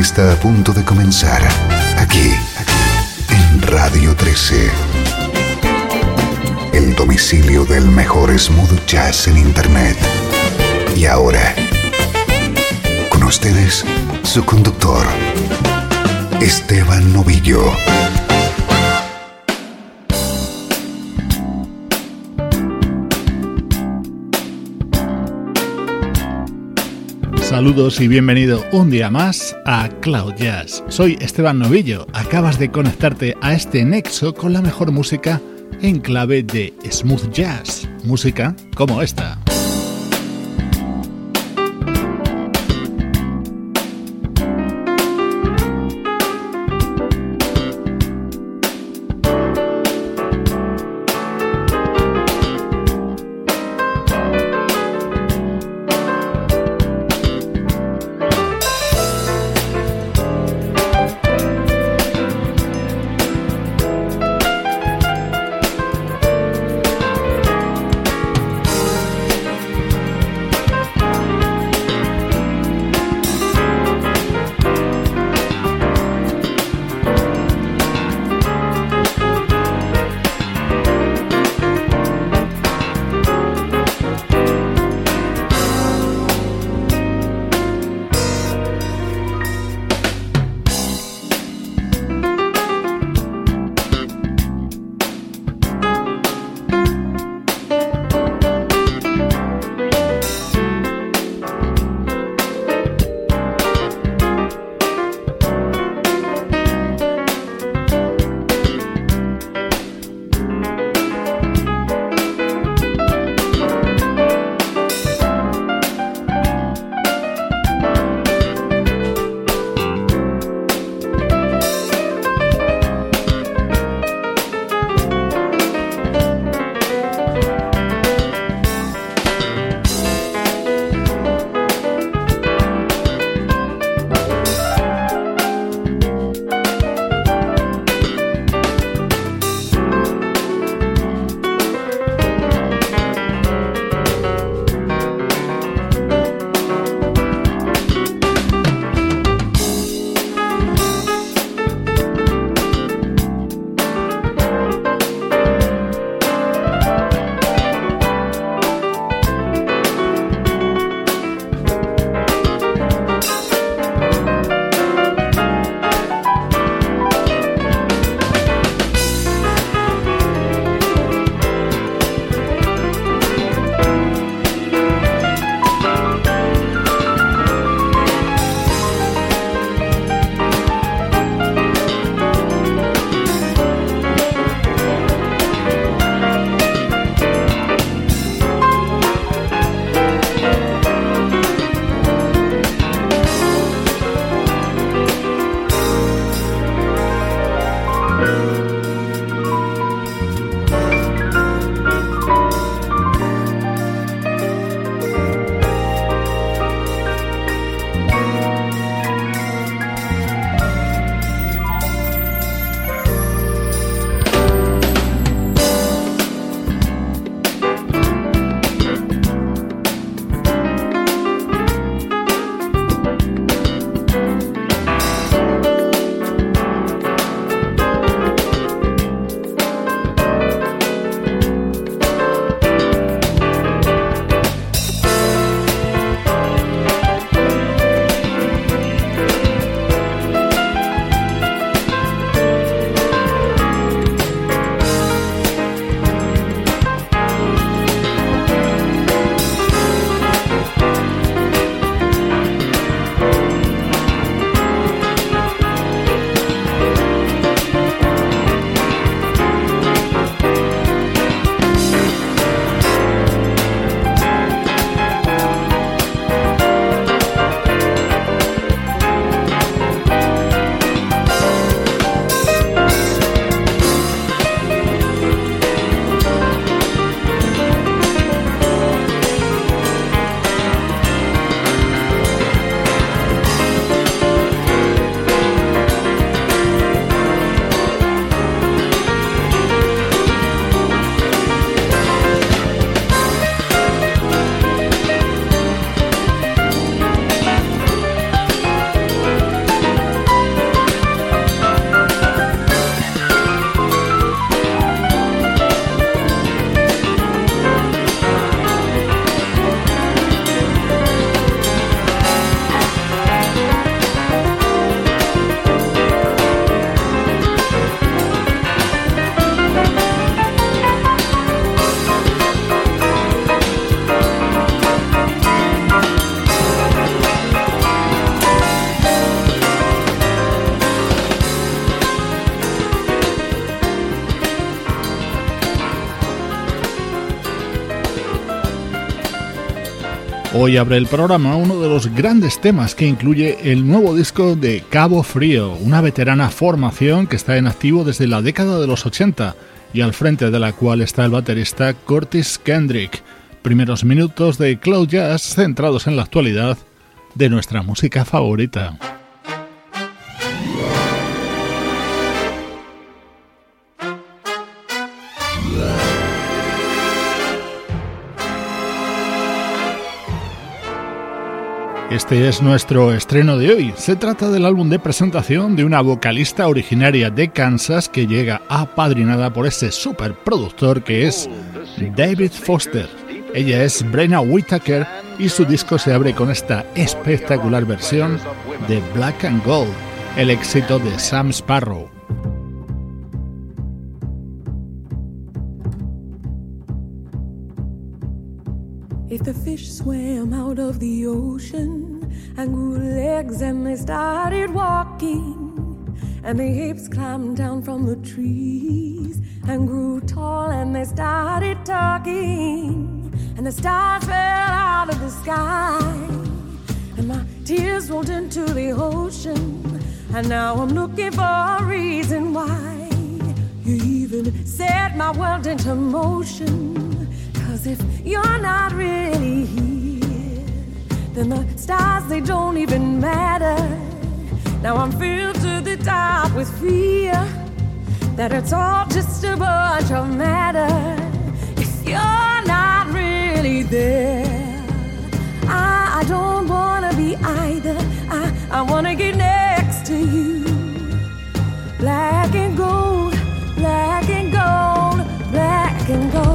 Está a punto de comenzar aquí, en Radio 13. El domicilio del mejor smooth jazz en Internet. Y ahora, con ustedes, su conductor, Esteban Novillo. Saludos y bienvenido un día más a Cloud Jazz. Soy Esteban Novillo. Acabas de conectarte a este nexo con la mejor música en clave de smooth jazz. Música como esta. Hoy abre el programa uno de los grandes temas que incluye el nuevo disco de Cabo Frío, una veterana formación que está en activo desde la década de los 80 y al frente de la cual está el baterista Curtis Kendrick. Primeros minutos de Cloud Jazz centrados en la actualidad de nuestra música favorita. Este es nuestro estreno de hoy. Se trata del álbum de presentación de una vocalista originaria de Kansas que llega apadrinada por ese superproductor que es David Foster. Ella es Brenna Whitaker y su disco se abre con esta espectacular versión de Black and Gold, el éxito de Sam Sparrow. The fish swam out of the ocean. And grew legs and they started walking, and the apes climbed down from the trees. And grew tall and they started talking, and the stars fell out of the sky, and my tears rolled into the ocean, and now I'm looking for a reason why you even set my world into motion. Cause if you're not really here, then the stars they don't even matter. Now I'm filled to the top with fear that it's all just a bunch of matter. If you're not really there, I, I don't wanna be either. I, I wanna get next to you. Black and gold, black and gold, black and gold.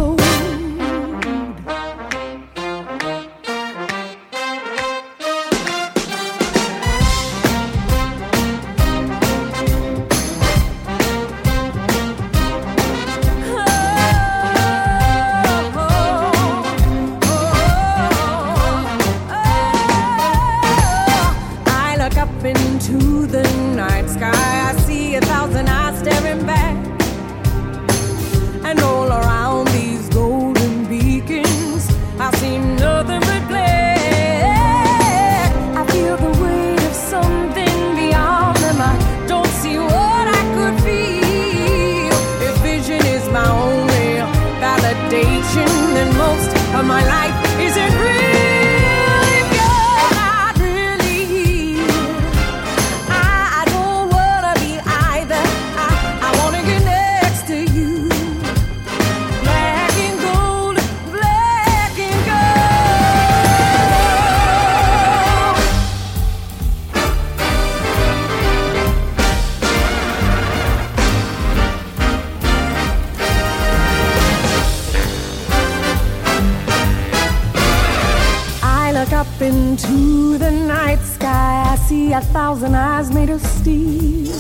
thousand eyes made of steel.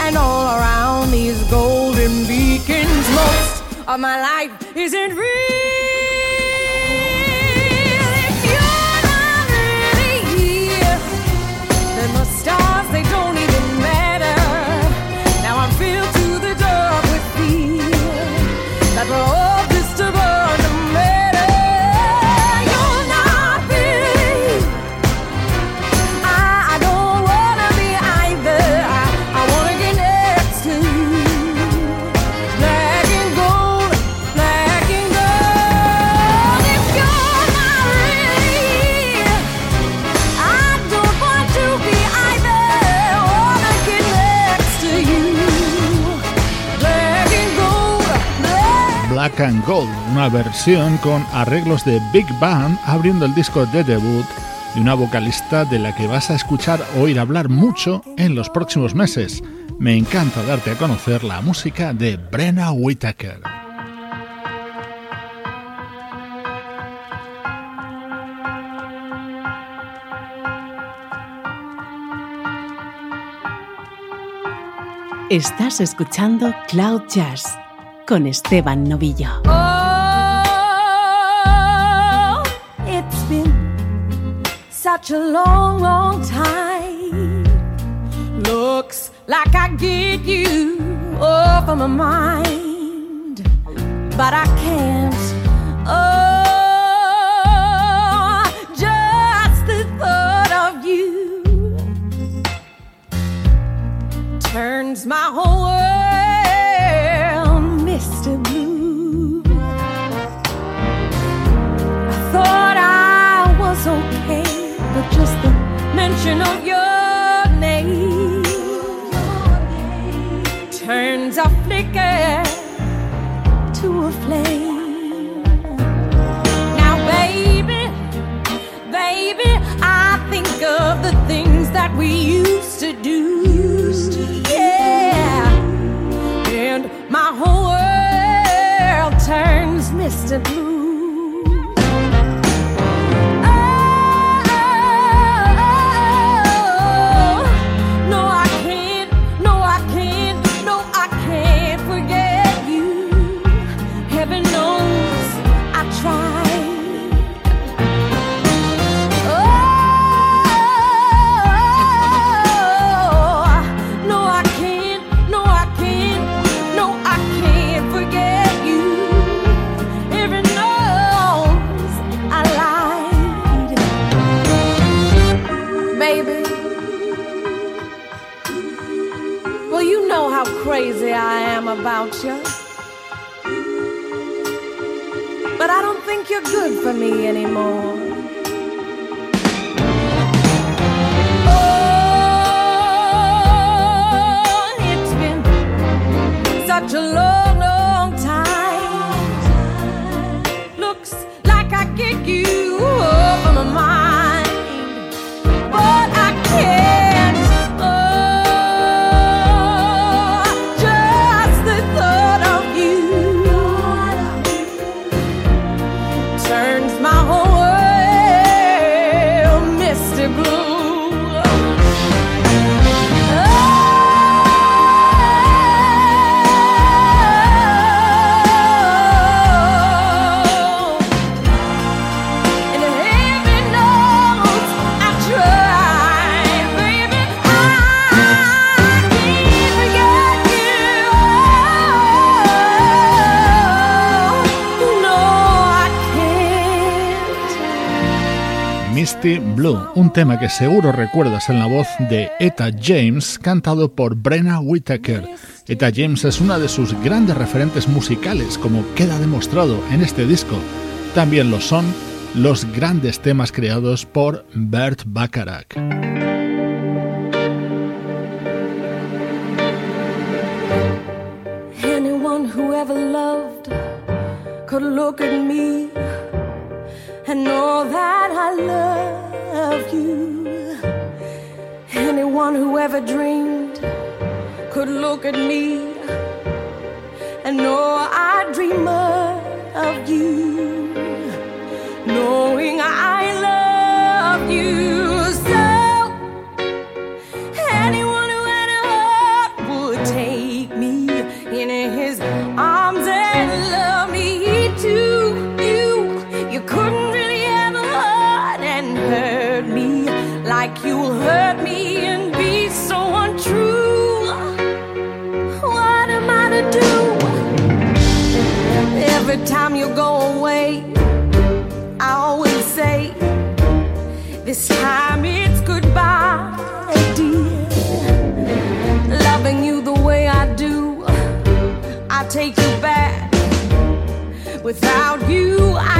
And all around these golden beacons, most of my life isn't real. Gold, una versión con arreglos de Big Band abriendo el disco de debut de una vocalista de la que vas a escuchar oír hablar mucho en los próximos meses. Me encanta darte a conocer la música de Brenna Whitaker. Estás escuchando Cloud Jazz con Esteban Novillo. Oh, it's been such a long, long time. Looks like I get you off of my mind, but I can't. Oh, just the thought of you turns my whole of for me anymore. Tema que seguro recuerdas en la voz de Etta James, cantado por Brenna Whitaker. Etta James es una de sus grandes referentes musicales, como queda demostrado en este disco. También lo son los grandes temas creados por Bert Bacharach. Could look at me and know that I love you. Anyone who ever dreamed could look at me and know I dream of you, knowing I Without you, I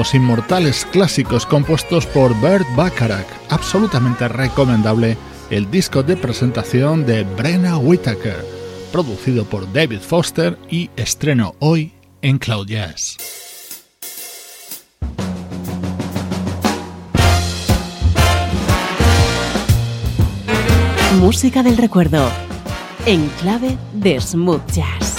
los inmortales clásicos compuestos por Bert Bacharach. Absolutamente recomendable el disco de presentación de Brenna Whitaker, producido por David Foster y estreno hoy en Cloud Jazz. Música del recuerdo, en clave de smooth jazz.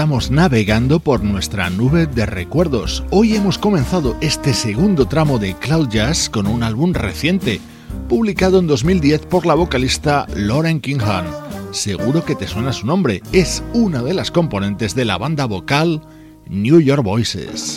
Estamos navegando por nuestra nube de recuerdos. Hoy hemos comenzado este segundo tramo de Cloud Jazz con un álbum reciente, publicado en 2010 por la vocalista Lauren Kingham. Seguro que te suena su nombre, es una de las componentes de la banda vocal New York Voices.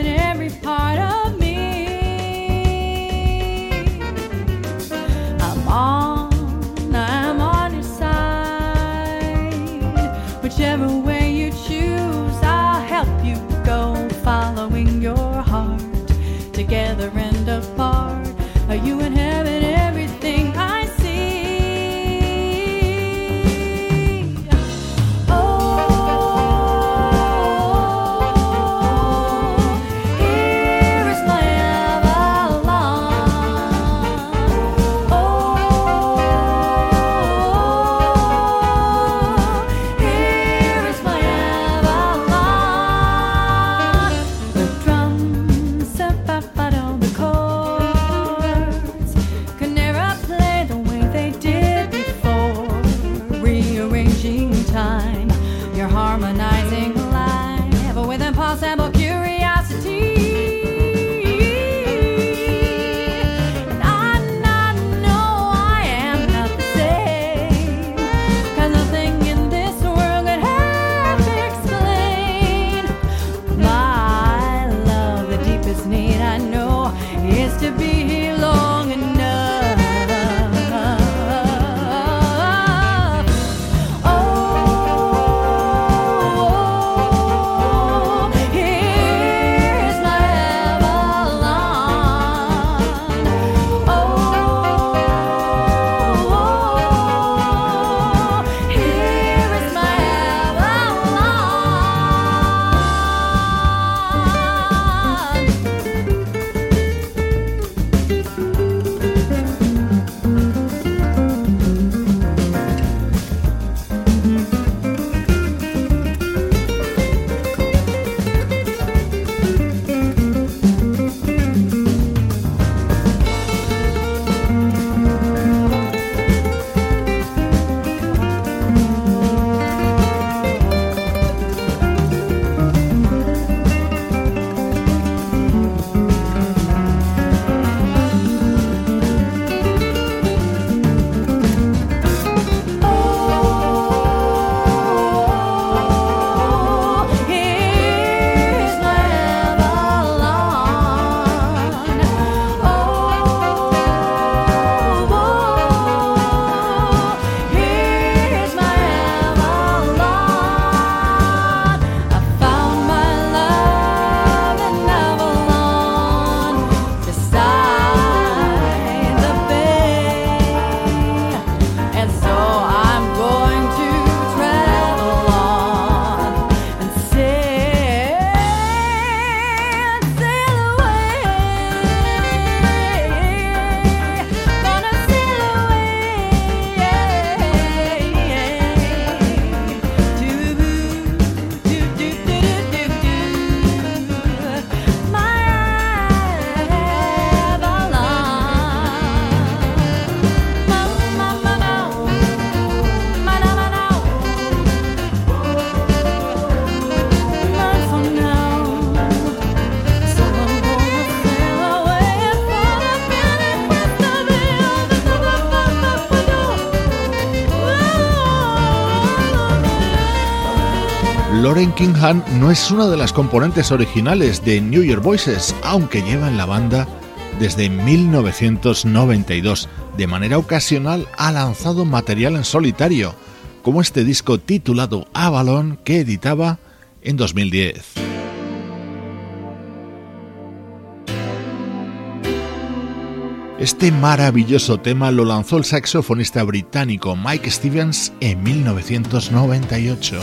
Lauren Kingham no es una de las componentes originales de New York Voices, aunque lleva en la banda desde 1992. De manera ocasional ha lanzado material en solitario, como este disco titulado Avalon que editaba en 2010. Este maravilloso tema lo lanzó el saxofonista británico Mike Stevens en 1998.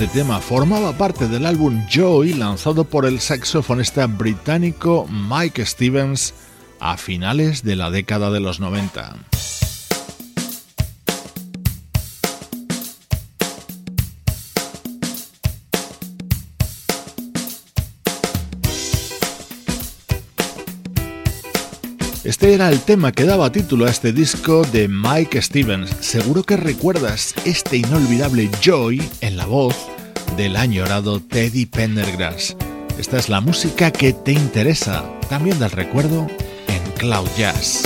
Este tema formaba parte del álbum Joy lanzado por el saxofonista británico Mike Stevens a finales de la década de los 90. Este era el tema que daba título a este disco de Mike Stevens. Seguro que recuerdas este inolvidable Joy en la voz del añorado Teddy Pendergrass. Esta es la música que te interesa, también del recuerdo en Cloud Jazz.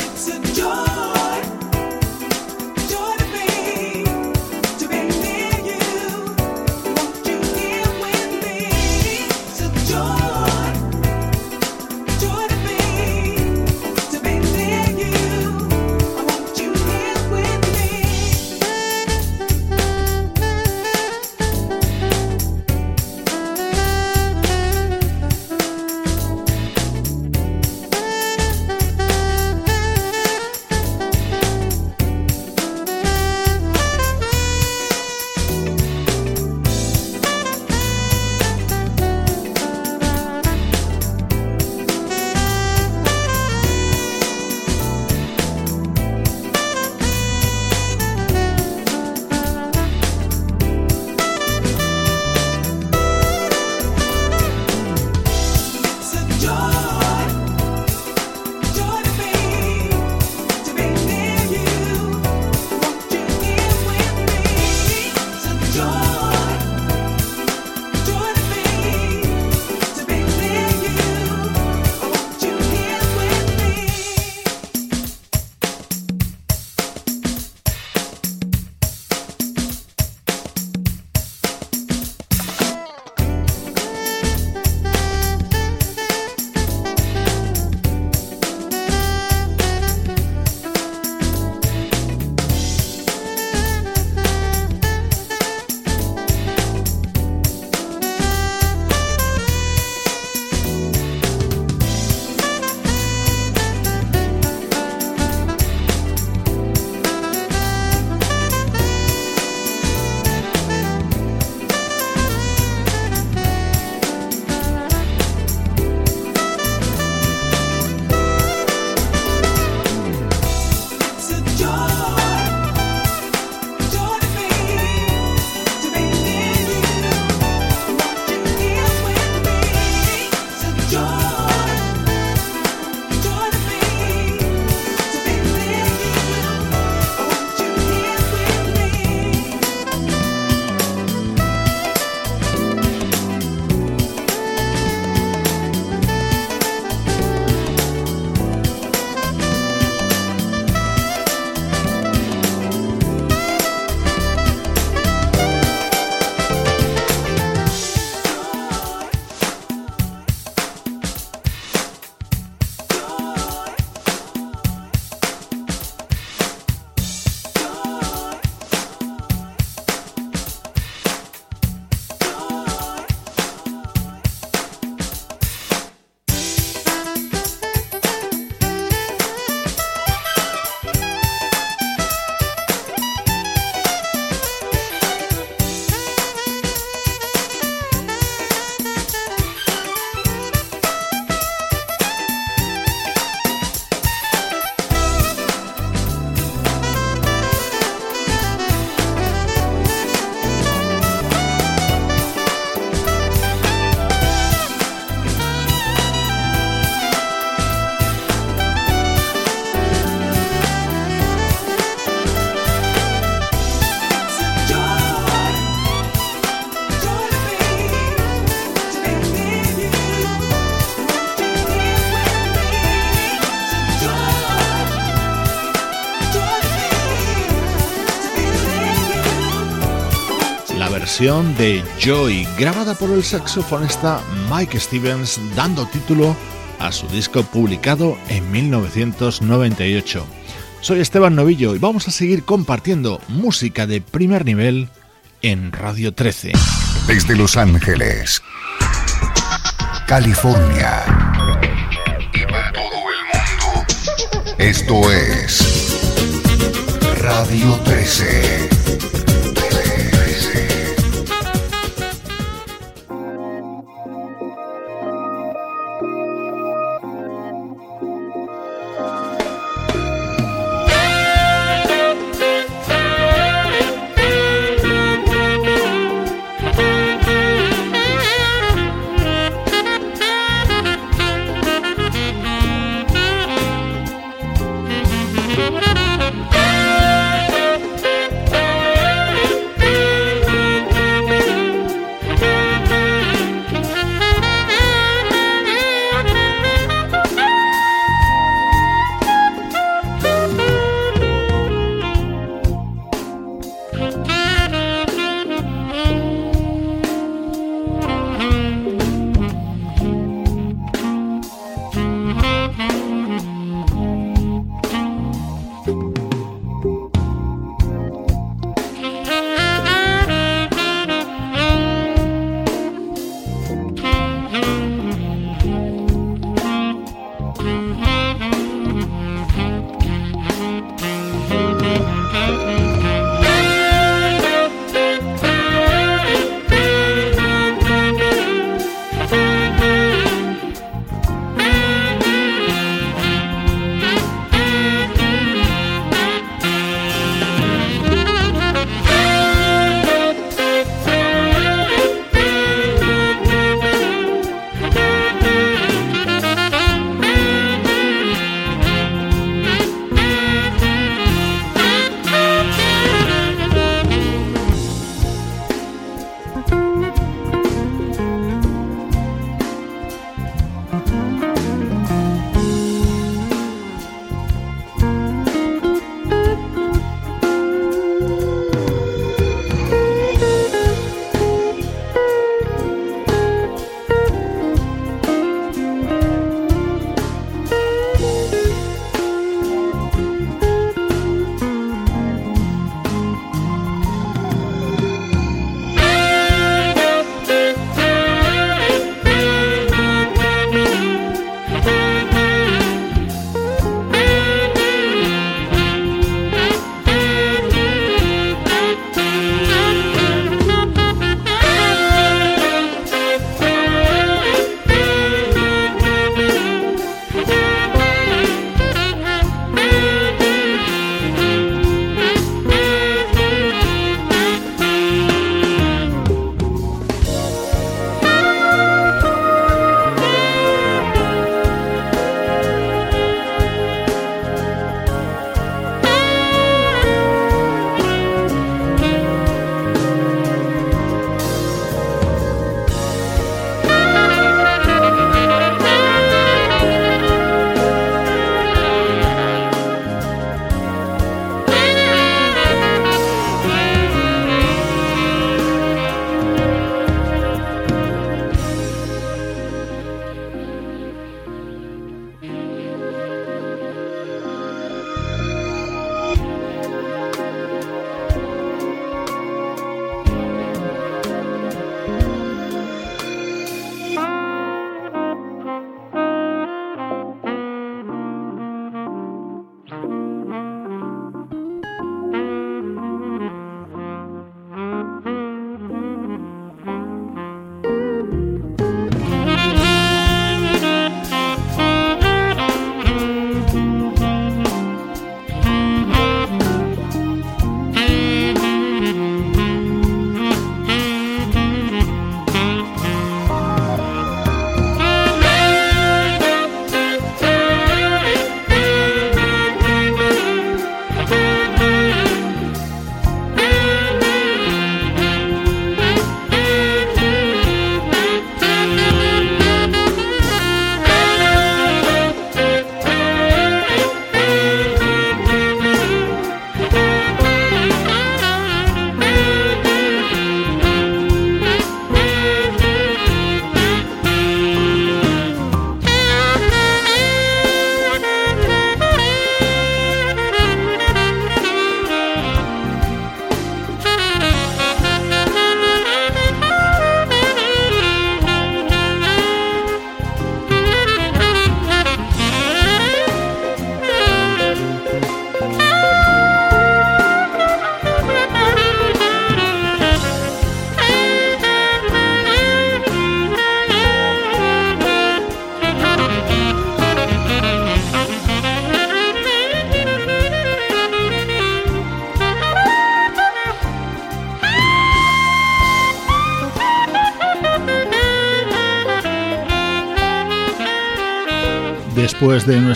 De Joy, grabada por el saxofonista Mike Stevens, dando título a su disco publicado en 1998. Soy Esteban Novillo y vamos a seguir compartiendo música de primer nivel en Radio 13. Desde Los Ángeles, California y para todo el mundo, esto es Radio 13.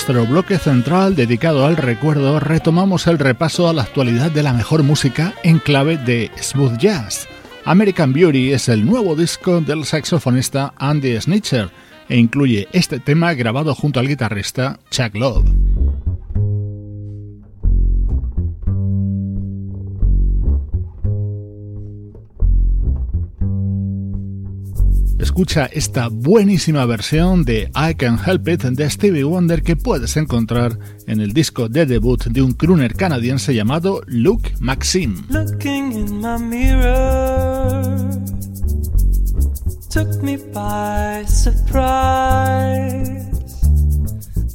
Nuestro bloque central dedicado al recuerdo, retomamos el repaso a la actualidad de la mejor música en clave de smooth jazz. American Beauty es el nuevo disco del saxofonista Andy Snitcher e incluye este tema grabado junto al guitarrista Chuck Love. Escucha esta buenísima versión de I Can Help It de Stevie Wonder que puedes encontrar en el disco de debut de un crooner canadiense llamado Luke Maxim. Looking in my mirror took me by surprise.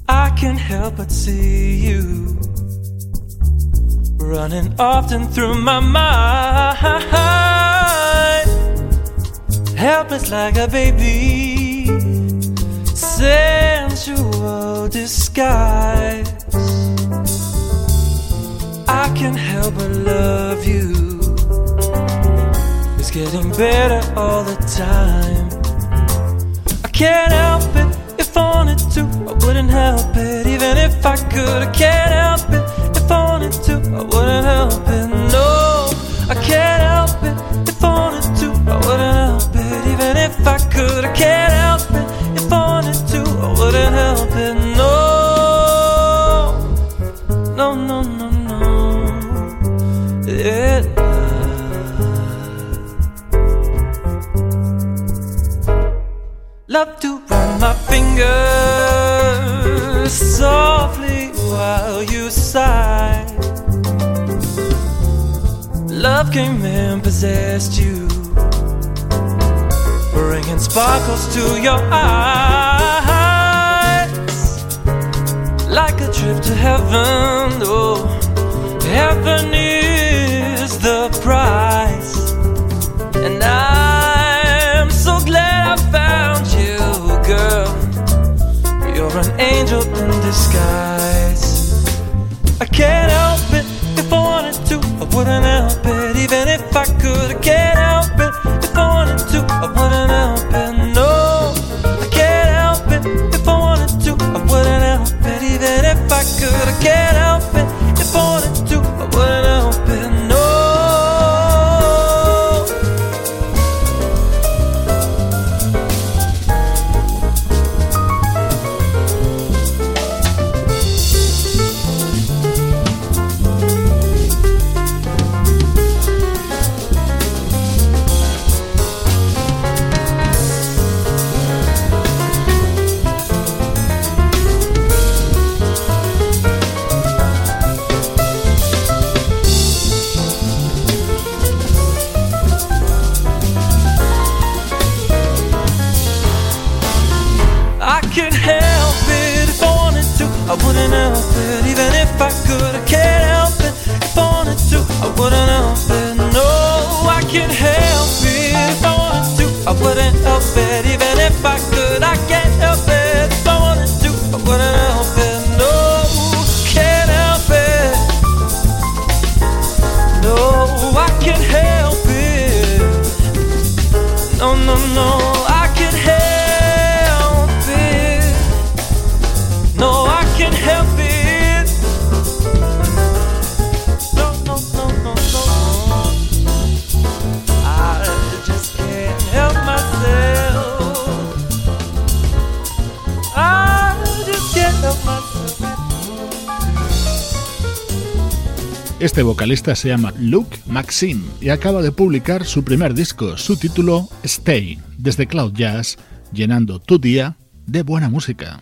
I can't help but see you running often through my mind. Helpless like a baby, sensual disguise. I can't help but love you. It's getting better all the time. I can't help it if I wanted to. I wouldn't help it even if I could. I can't help it if I wanted to. I wouldn't help it. No, I can't help it if I wanted to. I wouldn't could, I can't help it. If I wanted to, I wouldn't help it. No, no, no, no, no. Yeah. Love to run my fingers softly while you sigh. Love came and possessed you sparkles to your eyes like a trip to heaven. Oh, heaven is the prize, Este vocalista se llama Luke Maxim y acaba de publicar su primer disco, su título Stay, desde Cloud Jazz, llenando tu día de buena música.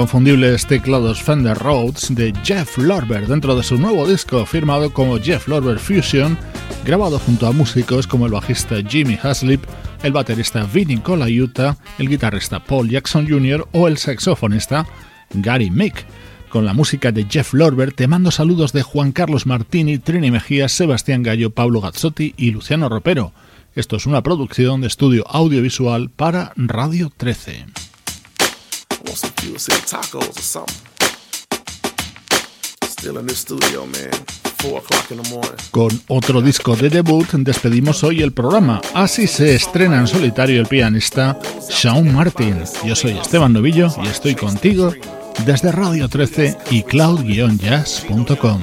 Inconfundibles teclados Fender Rhodes de Jeff Lorber dentro de su nuevo disco firmado como Jeff Lorber Fusion, grabado junto a músicos como el bajista Jimmy Haslip, el baterista Vinny Colaiuta, el guitarrista Paul Jackson Jr. o el saxofonista Gary Mick. Con la música de Jeff Lorber te mando saludos de Juan Carlos Martini, Trini Mejía, Sebastián Gallo, Pablo Gazzotti y Luciano Ropero. Esto es una producción de estudio audiovisual para Radio 13. Con otro disco de debut despedimos hoy el programa. Así se estrena en solitario el pianista Sean Martin. Yo soy Esteban Novillo y estoy contigo desde Radio 13 y cloud-jazz.com.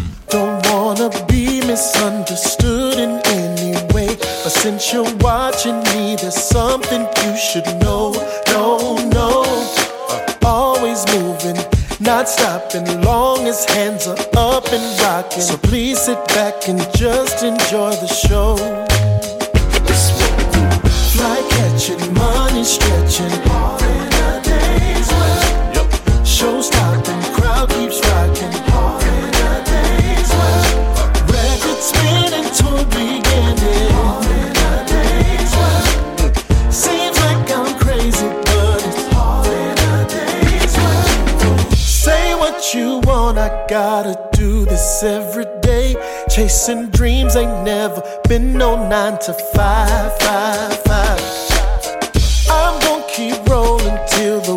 always moving, not stopping, long as hands are up and rocking. So please sit back and just enjoy the show. Fly catching, money stretching. Gotta do this every day. Chasing dreams ain't never been no nine to five, five, five. I'm gonna keep rolling till the